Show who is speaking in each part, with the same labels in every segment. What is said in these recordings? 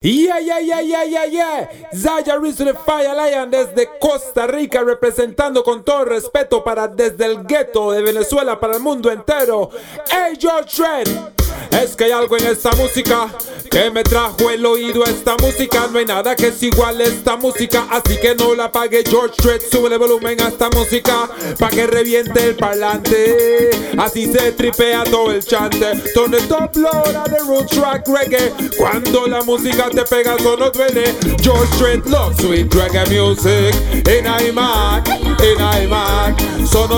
Speaker 1: Yeah, yeah, yeah, yeah, yeah, yeah. Zaya Rizzo de Fire Lion desde Costa Rica, representando con todo respeto para desde el gueto de Venezuela para el mundo entero. Hey, George Shred. Es que hay algo en esta música que me trajo el oído esta música. No hay nada que es igual esta música, así que no la pague George Strait. Sube el volumen a esta música pa' que reviente el parlante. Así se tripea todo el chante. Donde top lora de root track reggae. Cuando la música te pega, eso no duele. George Strait love sweet reggae music. In I'm in I'm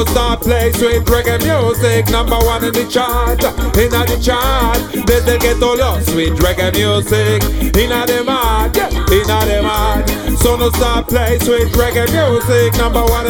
Speaker 1: So no stop play sweet reggae music. Number one in the chart, in the chart. Desde el ghetto love sweet reggae music Inna the mad, inna the stop play sweet reggae music Number one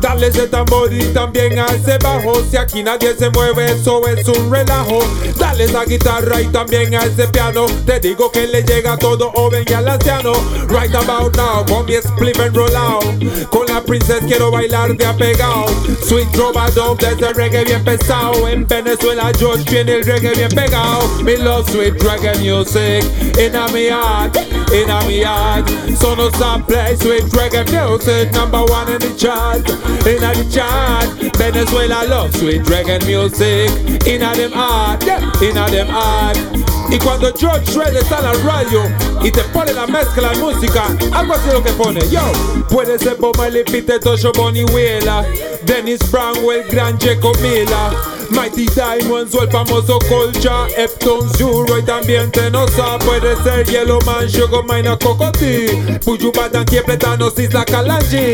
Speaker 1: dale ese tambor y también a ese bajo Si aquí nadie se mueve eso es un relajo. Dale esa guitarra y también a ese piano Te digo que le llega todo joven y al anciano. Right about now, con mi split and roll out. Con la princesa quiero bailar de apegado Sweet trovador desde reggae bien pesado. En Venezuela George tiene el reggae bien pegado. Me love sweet reggae music a me heart, in me heart. So no stop play sweet reggae music, number one in the chart, in the chart. Venezuela love sweet reggae music in them heart, in them heart. Y cuando George Shred está en la radio y te pone la mezcla de música, algo así lo que pone. Yo, puede ser Bob Marley, Peter Tosh Bonnie Wheeler, Dennis Brown o el gran Jacob Miller. Mighty Diamonds o el famoso Colcha, Epton Zero y también Tenosa. Puede ser Yellowman, Sugar Mine, Cocoti Puyubadan, Quiepletano, Isla Calangi.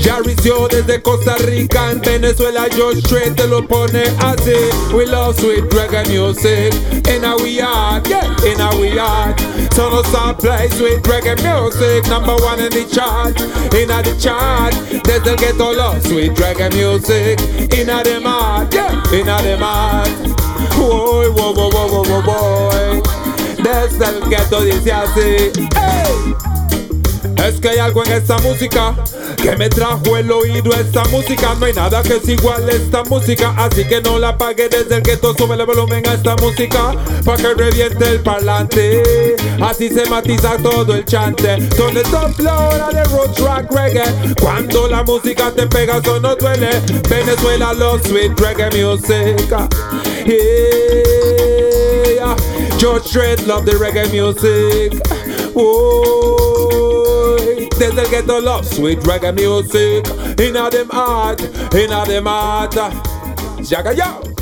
Speaker 1: Jaricio desde Costa Rica, en Venezuela George Strait te lo pone así. We love sweet reggae music. Yard, yeah, in our yard So no stop play sweet reggae music Number one in the chart, in the chart. Desde el ghetto love with reggae music In the mart, yeah, in the mart Boy, boy, boy, boy, boy, boy Desde el ghetto dice así hey. Es que hay algo en esta música que me trajo el oído esta música. No hay nada que es igual a esta música, así que no la pague desde el gueto. Sube el volumen a esta música para que reviente el parlante. Así se matiza todo el chante. Donde top flora de road track reggae. Cuando la música te pega, eso no duele. Venezuela love sweet reggae music. Yeah. George Strait love the reggae music. Desde el ghetto love sweet reggae music. Inna them heart, inna them heart. Jaga yo